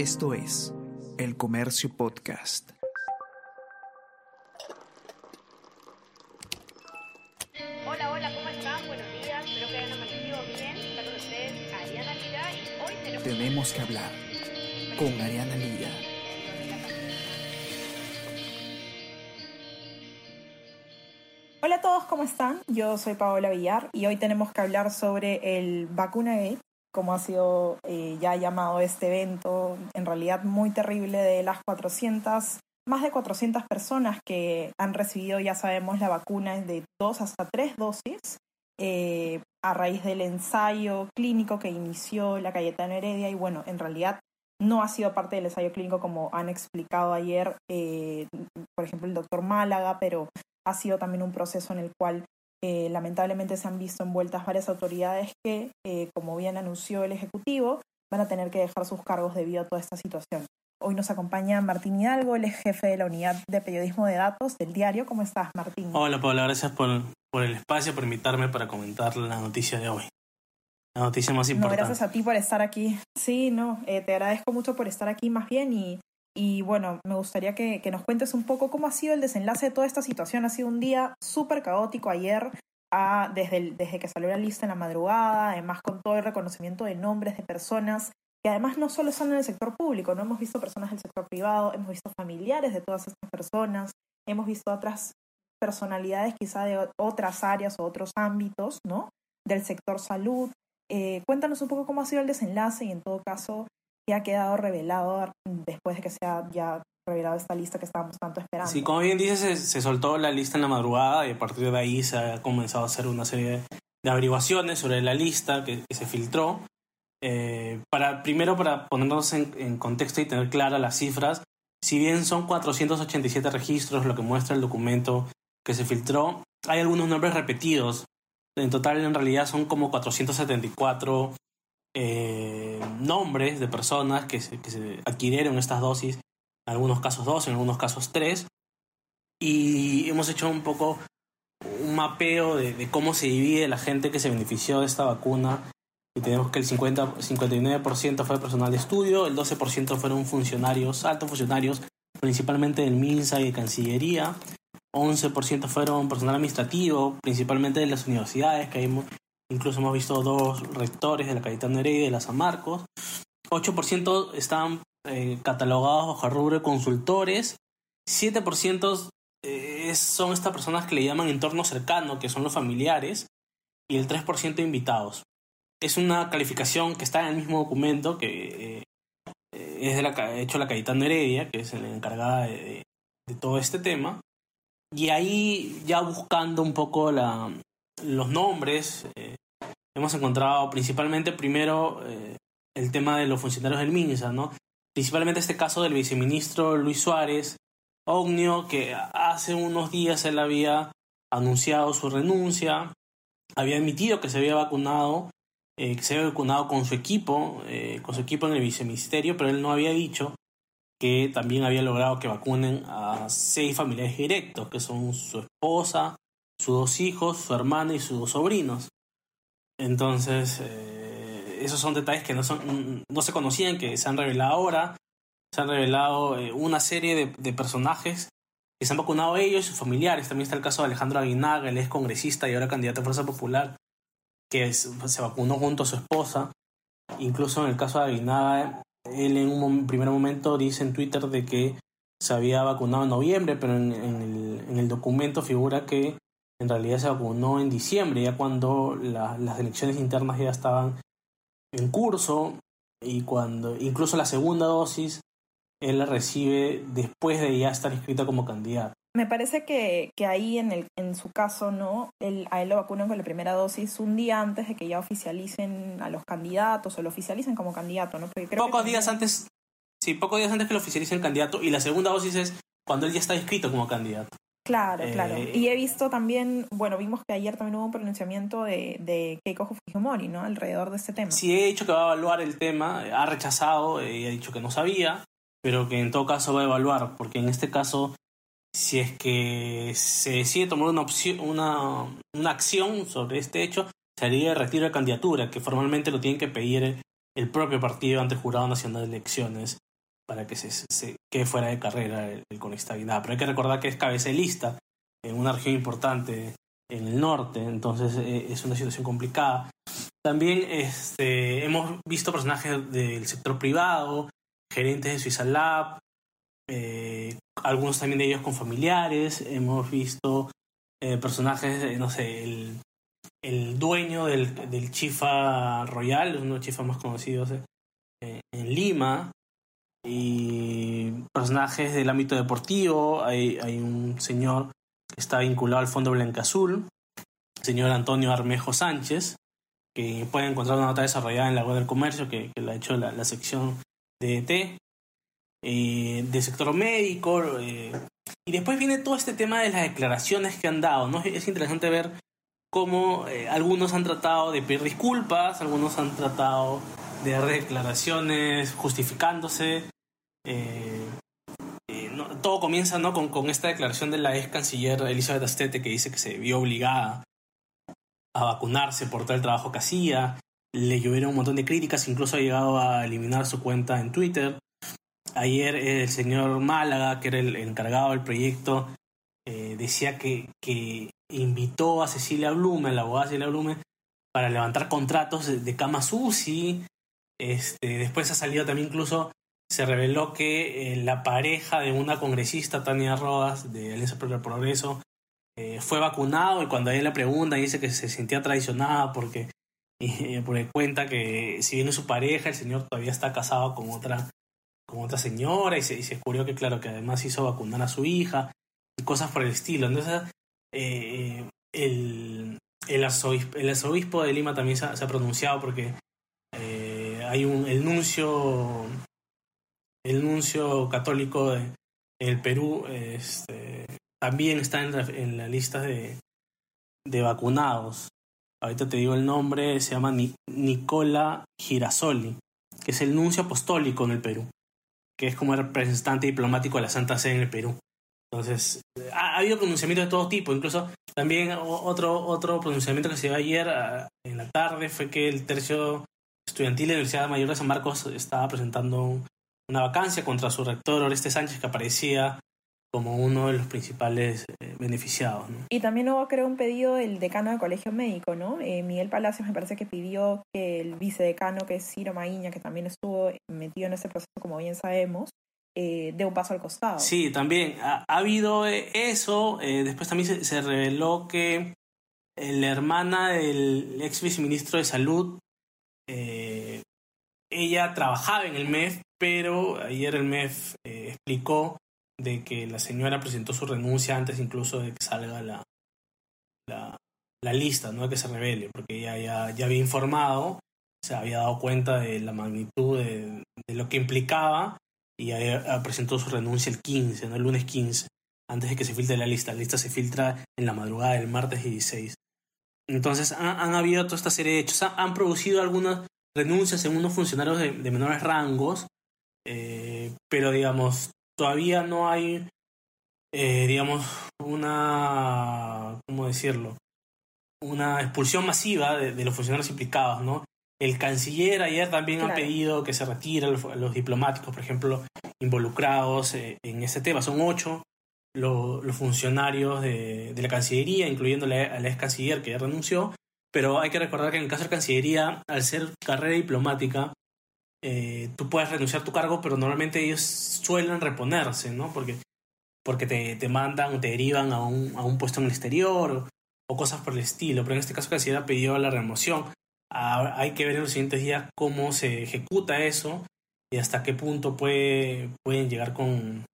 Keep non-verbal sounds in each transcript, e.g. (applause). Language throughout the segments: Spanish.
Esto es El Comercio Podcast. Hola, hola, ¿cómo están? Buenos días, espero que hayan amanecido bien. Está con ustedes Ariana Lira y hoy tenemos... Tenemos que hablar con Ariana Lira. Hola a todos, ¿cómo están? Yo soy Paola Villar y hoy tenemos que hablar sobre el Vacuna Gate, como ha sido eh, ya llamado este evento, en realidad muy terrible de las 400, más de 400 personas que han recibido, ya sabemos, la vacuna de dos hasta tres dosis, eh, a raíz del ensayo clínico que inició la Cayetana Heredia. Y bueno, en realidad no ha sido parte del ensayo clínico como han explicado ayer, eh, por ejemplo, el doctor Málaga, pero ha sido también un proceso en el cual eh, lamentablemente se han visto envueltas varias autoridades que, como bien anunció el Ejecutivo, van a tener que dejar sus cargos debido a toda esta situación. Hoy nos acompaña Martín Hidalgo, el jefe de la unidad de periodismo de datos del diario. ¿Cómo estás, Martín? Hola, Paula, gracias por, por el espacio, por invitarme para comentar la noticia de hoy. La noticia más No, importante. gracias a ti por estar aquí. Sí, no, eh, te agradezco mucho por estar aquí más bien y, y bueno, me gustaría que, que nos cuentes un poco cómo ha sido el desenlace de toda esta situación. Ha sido un día súper caótico ayer, desde, desde que salió la lista en la madrugada, además con todo el reconocimiento de nombres de personas que además no solo están en el sector público, no hemos visto personas del sector privado, hemos visto familiares de todas estas personas, hemos visto otras personalidades quizá de otras áreas o otros ámbitos, ¿no? Del sector salud. Eh, cuéntanos un poco cómo ha sido el desenlace y en todo caso qué ha quedado revelado después de que se ha ya revelado esta lista que estábamos tanto esperando. Sí, como bien dices, se, se soltó la lista en la madrugada y a partir de ahí se ha comenzado a hacer una serie de averiguaciones sobre la lista que, que se filtró. Eh, para, primero, para ponernos en, en contexto y tener claras las cifras, si bien son 487 registros lo que muestra el documento que se filtró, hay algunos nombres repetidos. En total, en realidad, son como 474 eh, nombres de personas que se, que se adquirieron estas dosis en algunos casos dos, en algunos casos tres. Y hemos hecho un poco un mapeo de, de cómo se divide la gente que se benefició de esta vacuna. Y tenemos que el 50, 59% fue personal de estudio, el 12% fueron funcionarios, altos funcionarios, principalmente del MINSA y de Cancillería. 11% fueron personal administrativo, principalmente de las universidades, que hay, incluso hemos visto dos rectores de la Cayetana Heredia y de la San Marcos. 8% estaban eh, catalogados bajo el rubro consultores. 7% eh, son estas personas que le llaman entorno cercano, que son los familiares. Y el 3% invitados. Es una calificación que está en el mismo documento que eh, es de la, hecho la Cayetana Heredia, que es la encargada de, todo este tema. Y ahí ya buscando un poco la, los nombres, eh, hemos encontrado principalmente primero el tema de los funcionarios del MINSA, ¿no? Principalmente este caso del viceministro Luis Suárez Ognio, que hace unos días él había anunciado su renuncia, había admitido que se había vacunado, eh, que se había vacunado con su equipo, eh, con su equipo en el viceministerio, pero él no había dicho que también había logrado que vacunen a seis familiares directos, que son su esposa, sus dos hijos, su hermana y sus dos sobrinos. Entonces, eh, esos son detalles que no, son, no se conocían, que se han revelado ahora. Se han revelado eh, una serie de, personajes que se han vacunado ellos y sus familiares. También está el caso de Alejandro Aguinaga, él es congresista y ahora candidato a Fuerza Popular, que es- se vacunó junto a su esposa. Incluso en el caso de Aguinaga, él en un primer momento dice en Twitter de que se había vacunado en noviembre, pero en, en el, en el documento figura que en realidad se vacunó en diciembre, ya cuando la- las elecciones internas ya estaban en curso y cuando incluso la segunda dosis él la recibe después de ya estar inscrito como candidato. Me parece que, que ahí en, el, en su caso, ¿no? Él, a él lo vacunan con la primera dosis un día antes de que ya oficialicen a los candidatos o lo oficialicen como candidato, ¿no? Porque creo que Pocos días antes, sí, pocos días antes que lo oficialice el candidato y la segunda dosis es cuando él ya está inscrito como candidato. Claro, Eh, claro. Y he visto también, bueno, vimos que ayer también hubo un pronunciamiento de, de Keiko Fujimori, ¿no? Alrededor de este tema. Sí he dicho que va a evaluar el tema, eh, ha rechazado eh, y ha dicho que no sabía, pero que en todo caso va a evaluar, porque en este caso, si es que se decide tomar una, opción, una, una acción sobre este hecho, sería el retiro de candidatura, que formalmente lo tiene que pedir el propio partido ante el Jurado Nacional de Elecciones para que se, se quede fuera de carrera el, el. Pero hay que recordar que es cabeza en una región importante en el norte, entonces eh, es una situación complicada. También este, hemos visto personajes del sector privado, gerentes de Suiza Lab, eh, algunos también de ellos con familiares, hemos visto eh, personajes, no sé, el, el dueño del, del, Chifa Royal, uno de los chifas más conocidos en Lima, y personajes del ámbito deportivo, hay, hay un señor está vinculado al Fondo Blanca Azul, el señor Antonio Armejo Sánchez, que pueden encontrar una nota desarrollada en la web del comercio que, que la ha hecho la, sección de ET, eh, sector médico. Eh, y después viene todo este tema de las declaraciones que han dado. ¿no? Es interesante ver cómo eh, algunos han tratado de pedir disculpas, algunos han tratado de dar declaraciones justificándose. Eh, todo comienza ¿no? con, con, esta declaración de la ex canciller Elizabeth Astete que dice que se vio obligada a vacunarse por todo el trabajo que hacía. Le llovieron un montón de críticas, incluso ha llegado a eliminar su cuenta en Twitter. Ayer el señor Málaga, que era el encargado del proyecto, eh, decía que, que invitó a Cecilia Blume, la abogada Cecilia Blume, para levantar contratos de, de cama SUSI. Este, después ha salido también incluso se reveló que eh, la pareja de una congresista, Tania Rodas, de Alianza por el Progreso, eh, fue vacunado y cuando ella le pregunta dice que se sentía traicionada porque, (laughs) porque cuenta que si viene su pareja, el señor todavía está casado con otra, con otra señora y se, y descubrió que claro, que además hizo vacunar a su hija y cosas por el estilo. Entonces, eh, el, el, arzobispo, el, arzobispo, de Lima también se ha, pronunciado porque hay un, el nuncio el nuncio católico de el Perú este, también está en la, en la lista de, de, vacunados. Ahorita te digo el nombre, se llama Nicola Girasoli, que es el nuncio apostólico en el Perú, que es como el representante diplomático de la Santa Sede en el Perú. Entonces, ha, habido pronunciamientos de todo tipo, incluso también otro, otro pronunciamiento que se dio ayer en la tarde fue que el tercio estudiantil de la Universidad Mayor de San Marcos estaba presentando una vacancia contra su rector Oreste Sánchez que aparecía como uno de los principales eh, beneficiados. Y también hubo, creo, un pedido del decano del Colegio Médico, ¿no? Eh, Miguel Palacios me parece que pidió que el vicedecano, que es Ciro Maíña, que también estuvo metido en ese proceso, como bien sabemos, eh, dé un paso al costado. Sí, también ha, habido eso. después también se, se, reveló que la hermana del ex viceministro de Salud, ella trabajaba en el MEF, pero ayer el MEF eh, explicó de que la señora presentó su renuncia antes incluso de que salga la, la, lista, no de que se revele, porque ella ya, ya había informado, se había dado cuenta de la magnitud de, lo que implicaba y presentó su renuncia el 15, ¿no? el lunes 15, antes de que se filtre la lista. La lista se filtra en la madrugada del martes 16. Entonces han, han habido toda esta serie de hechos, han, han producido algunas renuncias en unos funcionarios de, de menores rangos, eh, pero digamos, todavía no hay, eh, digamos, una, ¿cómo decirlo? Una expulsión masiva de, los funcionarios implicados, ¿no? El canciller ayer también ha pedido que se retiren los, diplomáticos, por ejemplo, involucrados eh, en ese tema. Son ocho los, funcionarios de, la Cancillería, incluyendo la, a la ex canciller que ya renunció. Pero hay que recordar que en el caso de la Cancillería, al ser carrera diplomática, eh, tú puedes renunciar a tu cargo, pero normalmente ellos suelen reponerse, ¿no? Porque, porque te, te mandan o te derivan a un, a un puesto en el exterior o, cosas por el estilo. Pero en este caso, Cancillería pidió la remoción. Hay que ver en los siguientes días cómo se ejecuta eso y hasta qué punto puede, pueden llegar con,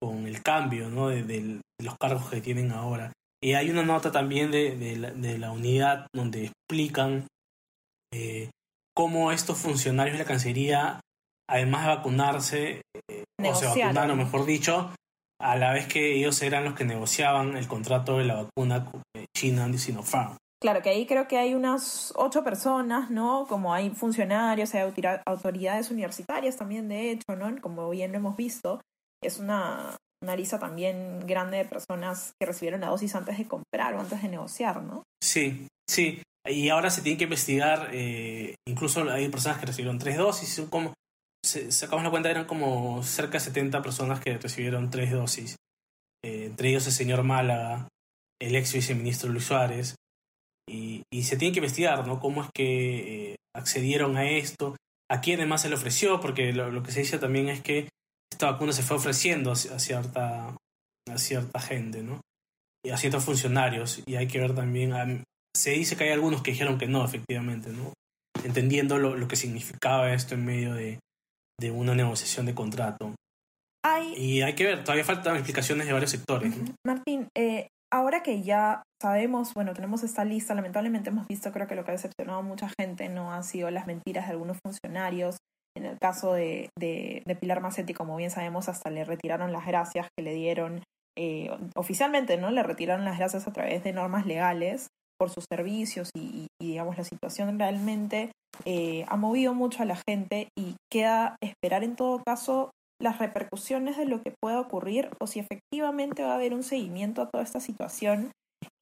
con el cambio ¿no? de, de, los cargos que tienen ahora. Y hay una nota también de, de, la, de la, unidad donde explican eh, cómo estos funcionarios de la Cancillería, además de vacunarse, eh, o se vacunaron, mejor dicho, a la vez que ellos eran los que negociaban el contrato de la vacuna China de Sinopharm. Claro, que ahí creo que hay unas ocho personas, ¿no? Como hay funcionarios, hay autoridades universitarias también, de hecho, ¿no? Como bien lo hemos visto, es una, una lista también grande de personas que recibieron la dosis antes de comprar o antes de negociar, ¿no? Sí, sí. Y ahora se tiene que investigar, eh, incluso hay personas que recibieron tres dosis, como, se, sacamos la cuenta, eran como cerca de 70 personas que recibieron tres dosis. Eh, entre ellos el señor Málaga, el ex viceministro Luis Suárez. Y, y se tiene que investigar, ¿no? Cómo es que eh, accedieron a esto, a quién además se le ofreció, porque lo, lo, que se dice también es que esta vacuna se fue ofreciendo a, a cierta, a cierta gente, ¿no? Y a ciertos funcionarios. Y hay que ver también, a, se dice que hay algunos que dijeron que no, efectivamente, ¿no? Entendiendo lo, lo que significaba esto en medio de, de una negociación de contrato. Hay... Y hay que ver, todavía faltan explicaciones de varios sectores. ¿no? Martín, eh, ahora que ya sabemos, bueno, tenemos esta lista, lamentablemente hemos visto, creo que lo que ha decepcionado a mucha gente no han sido las mentiras de algunos funcionarios. En el caso de, de, de Pilar Macetti, como bien sabemos, hasta le retiraron las gracias que le dieron eh, oficialmente, ¿no? Le retiraron las gracias a través de normas legales por sus servicios y, y digamos, la situación realmente eh, ha movido mucho a la gente y queda esperar en todo caso las repercusiones de lo que pueda ocurrir o si efectivamente va a haber un seguimiento a toda esta situación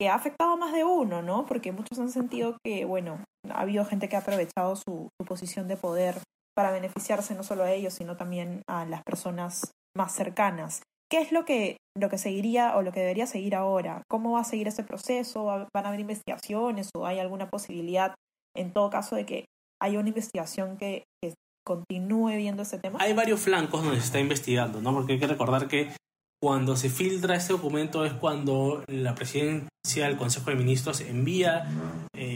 que ha afectado a más de uno, ¿no? Porque muchos han sentido que, bueno, ha habido gente que ha aprovechado su, su posición de poder para beneficiarse no solo a ellos, sino también a las personas más cercanas. ¿Qué es lo que, lo que seguiría o lo que debería seguir ahora? ¿Cómo va a seguir este proceso? ¿Van a haber investigaciones o hay alguna posibilidad, en todo caso, de que haya una investigación que, continúe viendo ese tema? Hay varios flancos donde se está investigando, ¿no? Porque hay que recordar que cuando se filtra este documento es cuando la presidencia del Consejo de Ministros envía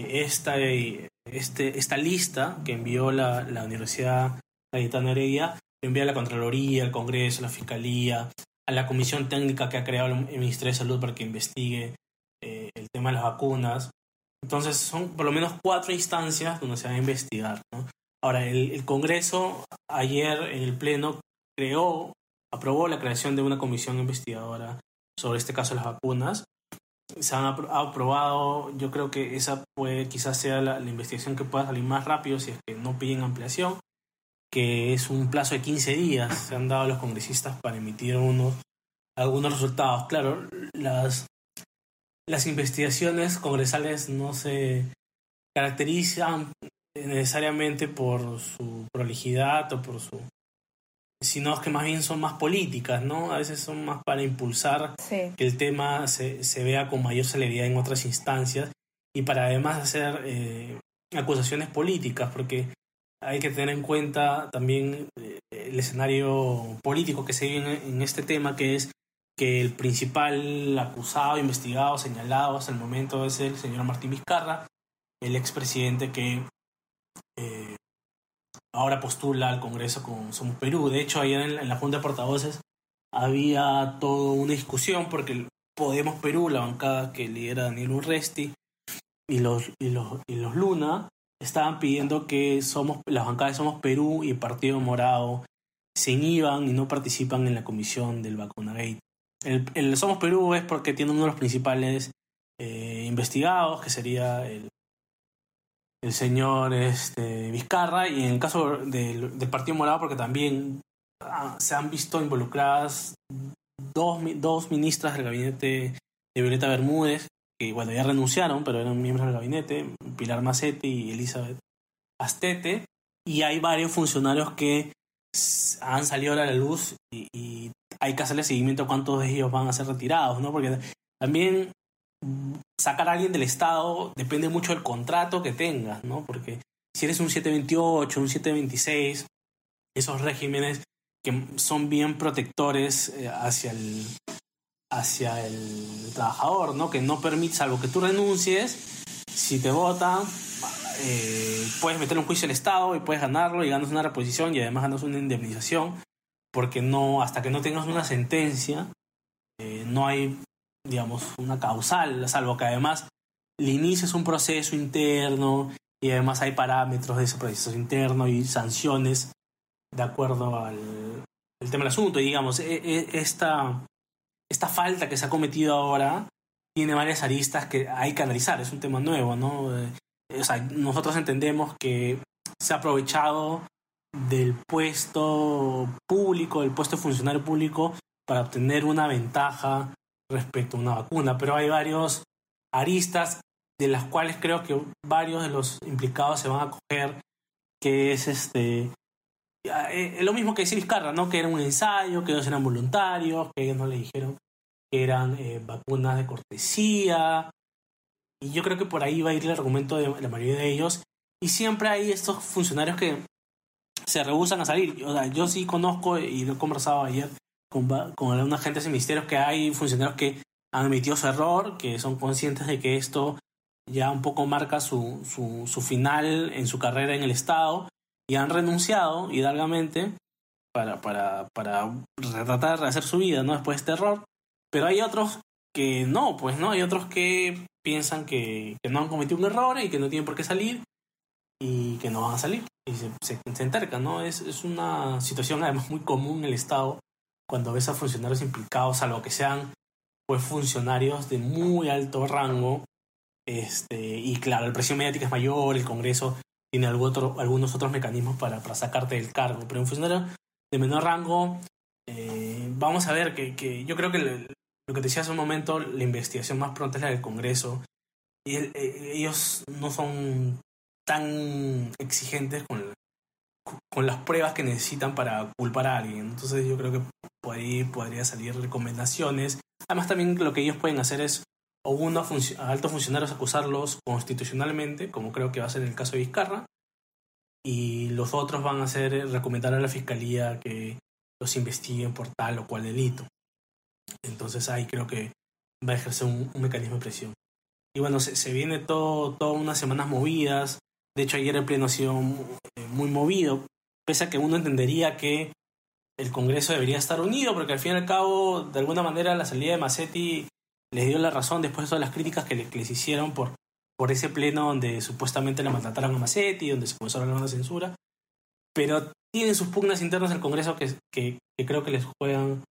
esta, este, esta lista que envió la, la Universidad Cayetana Heredia, envía la Contraloría, al Congreso, la Fiscalía, a la Comisión Técnica que ha creado el Ministerio de Salud para que investigue eh, el tema de las vacunas. Entonces son por lo menos cuatro instancias donde se va a investigar. Ahora, el, el, Congreso ayer en el Pleno creó, aprobó la creación de una comisión investigadora sobre este caso de las vacunas. Se han apro aprobado, yo creo que esa puede quizás sea la, la, investigación que pueda salir más rápido si es que no piden ampliación, que es un plazo de 15 días. Se han dado a los congresistas para emitir unos, algunos resultados. Claro, las, las investigaciones congresales no se caracterizan necesariamente por su prolijidad o por su sino que más bien son más políticas, ¿no? A veces son más para impulsar sí. que el tema se, se, vea con mayor celeridad en otras instancias y para además hacer eh, acusaciones políticas, porque hay que tener en cuenta también eh, el escenario político que se vive en, en este tema, que es que el principal acusado, investigado, señalado hasta el momento es el señor Martín Vizcarra, el expresidente que eh, ahora postula al Congreso con Somos Perú. De hecho, ayer en la, Junta de Portavoces había toda una discusión porque el Podemos Perú, la bancada que lidera Daniel Urresti, y los, y los, y los Luna, estaban pidiendo que somos, las bancadas Somos Perú y Partido Morado se inhiban y no participan en la comisión del Vacunagate. El, el Somos Perú es porque tiene uno de los principales eh, investigados, que sería el, el señor este, Vizcarra, y en el caso del, del Partido Morado, porque también ah, se han visto involucradas dos, dos ministras del gabinete de Violeta Bermúdez, que bueno, ya renunciaron, pero eran miembros del gabinete, Pilar Macetti y Elizabeth Astete, y hay varios funcionarios que han salido a la luz y, y hay que hacerle seguimiento a cuántos de ellos van a ser retirados, ¿no? Porque también sacar a alguien del Estado depende mucho del contrato que tengas, ¿no? Porque si eres un 728, un 726, esos regímenes que son bien protectores eh, hacia el hacia el trabajador, ¿no? Que no permite, salvo que tú renuncies, si te votan, eh, puedes meter un juicio al Estado y puedes ganarlo y ganas una reposición y además ganas una indemnización, porque no, hasta que no tengas una sentencia, eh, no hay digamos, una causal, salvo que además le inicies un proceso interno y además hay parámetros de ese proceso interno y sanciones de acuerdo al el tema del asunto. Y digamos, esta, esta falta que se ha cometido ahora tiene varias aristas que hay que analizar, es un tema nuevo, ¿no? O sea, nosotros entendemos que se ha aprovechado del puesto público, del puesto de funcionario público, para obtener una ventaja respecto a una vacuna, pero hay varios aristas de las cuales creo que varios de los implicados se van a coger, que es este eh, lo mismo que decía Vizcarra, ¿no? Que era un ensayo, que ellos eran voluntarios, que ellos no le dijeron que eran eh, vacunas de cortesía. Y yo creo que por ahí va a ir el argumento de la mayoría de ellos. Y siempre hay estos funcionarios que se rehusan a salir. O sea, yo sí conozco y lo he conversado ayer con, con algunos agentes de ministerios que hay funcionarios que han admitido su error, que son conscientes de que esto ya un poco marca su, su, final en su carrera en el Estado y han renunciado hidalgamente para, para, para tratar de hacer su vida ¿no? después de este error. Pero hay otros que no, pues no, hay otros que piensan que, no han cometido un error y que no tienen por qué salir y que no van a salir y se, se, se entercan, ¿no? Es, es una situación además muy común en el Estado cuando ves a funcionarios implicados, salvo que sean pues funcionarios de muy alto rango, este, y claro, la presión mediática es mayor, el Congreso tiene algún otro, algunos otros mecanismos para, para sacarte del cargo, pero un funcionario de menor rango, eh, vamos a ver que, que yo creo que lo que te decía hace un momento, la investigación más pronta es la del Congreso, y el, eh, ellos no son tan exigentes con, con las pruebas que necesitan para culpar a alguien. Entonces yo creo que por ahí podría salir recomendaciones. Además también lo que ellos pueden hacer es o uno a altos funcionarios acusarlos constitucionalmente, como creo que va a ser el caso de Vizcarra, y los otros van a hacer recomendar a la fiscalía que los investiguen por tal o cual delito. Entonces ahí creo que va a ejercer un, un mecanismo de presión. Y bueno, se, se viene todo, todas unas semanas movidas. De hecho, ayer el pleno ha sido muy movido, pese a que uno entendería que el Congreso debería estar unido, porque al fin y al cabo, de alguna manera, la salida de Massetti les dio la razón después de todas las críticas que, le, que les hicieron por, por ese pleno donde supuestamente le maltrataron a Massetti, donde se comenzó a hablar de censura. Pero tienen sus pugnas internas al Congreso que, creo que les juegan,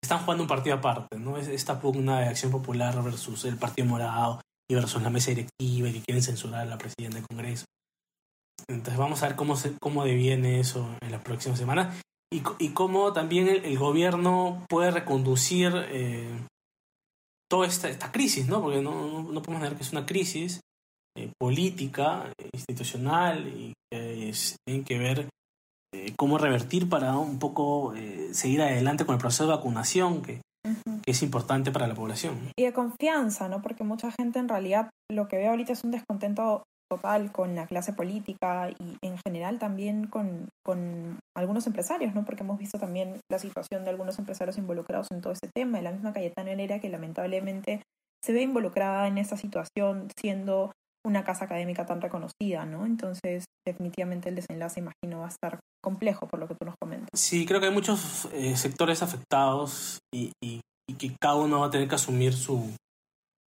están jugando un partido aparte, ¿no? Es esta pugna de Acción Popular versus el Partido Morado y versus la mesa directiva y que quieren censurar a la presidenta del Congreso. Entonces vamos a ver cómo, se, cómo deviene eso en las próximas semanas y, y cómo también el, el gobierno puede reconducir eh, toda esta, esta, crisis, ¿no? Porque no, no, podemos negar que es una crisis eh, política, institucional y que es, tienen que ver eh, cómo revertir para un poco seguir adelante con el proceso de vacunación que, uh -huh. que es importante para la población. Y de confianza, ¿no? Porque mucha gente en realidad lo que ve ahorita es un descontento total con la clase política y en general también con, con, algunos empresarios, ¿no? Porque hemos visto también la situación de algunos empresarios involucrados en todo este tema, de la misma Cayetana Herrera que lamentablemente se ve involucrada en esta situación siendo una casa académica tan reconocida, ¿no? Entonces, definitivamente el desenlace, imagino, va a estar complejo por lo que tú nos comentas. Sí, creo que hay muchos eh, sectores afectados y, y, que cada uno va a tener que asumir su,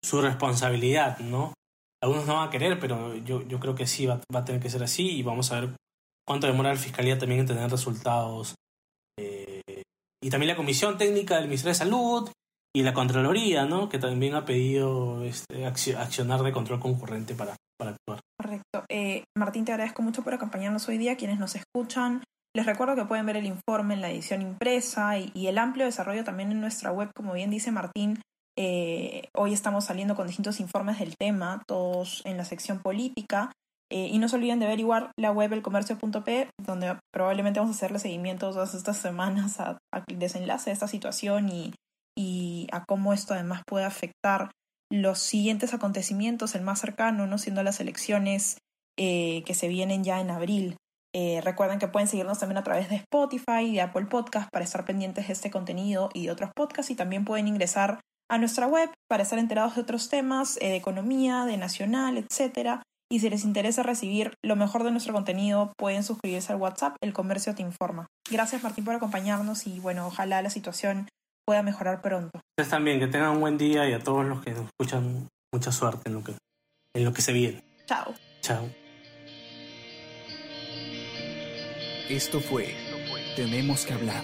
su responsabilidad, ¿no? Algunos no van a querer, pero yo, yo creo que sí va, va, a tener que ser así y vamos a ver cuánto demora la Fiscalía también en tener resultados. Eh, y también la Comisión Técnica del Ministerio de Salud y la Contraloría, ¿no? que también ha pedido este, accionar de control concurrente para, para actuar. Correcto. Eh, Martín, te agradezco mucho por acompañarnos hoy día, quienes nos escuchan. Les recuerdo que pueden ver el informe en la edición impresa y, y el amplio desarrollo también en nuestra web, como bien dice Martín, eh, hoy estamos saliendo con distintos informes del tema, todos en la sección política. Eh, y no se olviden de averiguar la web elcomercio.p, donde probablemente vamos a hacerle seguimiento todas estas semanas al desenlace de esta situación y, a cómo esto además puede afectar los siguientes acontecimientos, el más cercano, no siendo las elecciones eh, que se vienen ya en abril. Recuerden que pueden seguirnos también a través de Spotify y de Apple Podcast para estar pendientes de este contenido y de otros podcasts y también pueden ingresar a nuestra web para estar enterados de otros temas eh, de economía, de nacional, etc. Y si les interesa recibir lo mejor de nuestro contenido, pueden suscribirse al WhatsApp, El Comercio Te Informa. Gracias Martín por acompañarnos y bueno, ojalá la situación pueda mejorar pronto. Ustedes también, que tengan un buen día y a todos los que nos escuchan, mucha suerte en lo que, en lo que se viene. Chao. Chao. Esto fue Tenemos que hablar.